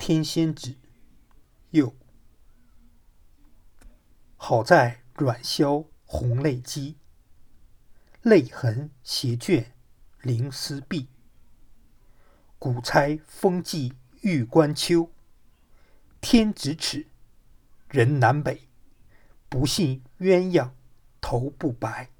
天仙子。又好在软消红泪肌，泪痕斜卷凌丝碧。古钗风霁玉关秋，天咫尺，人南北。不信鸳鸯头不白。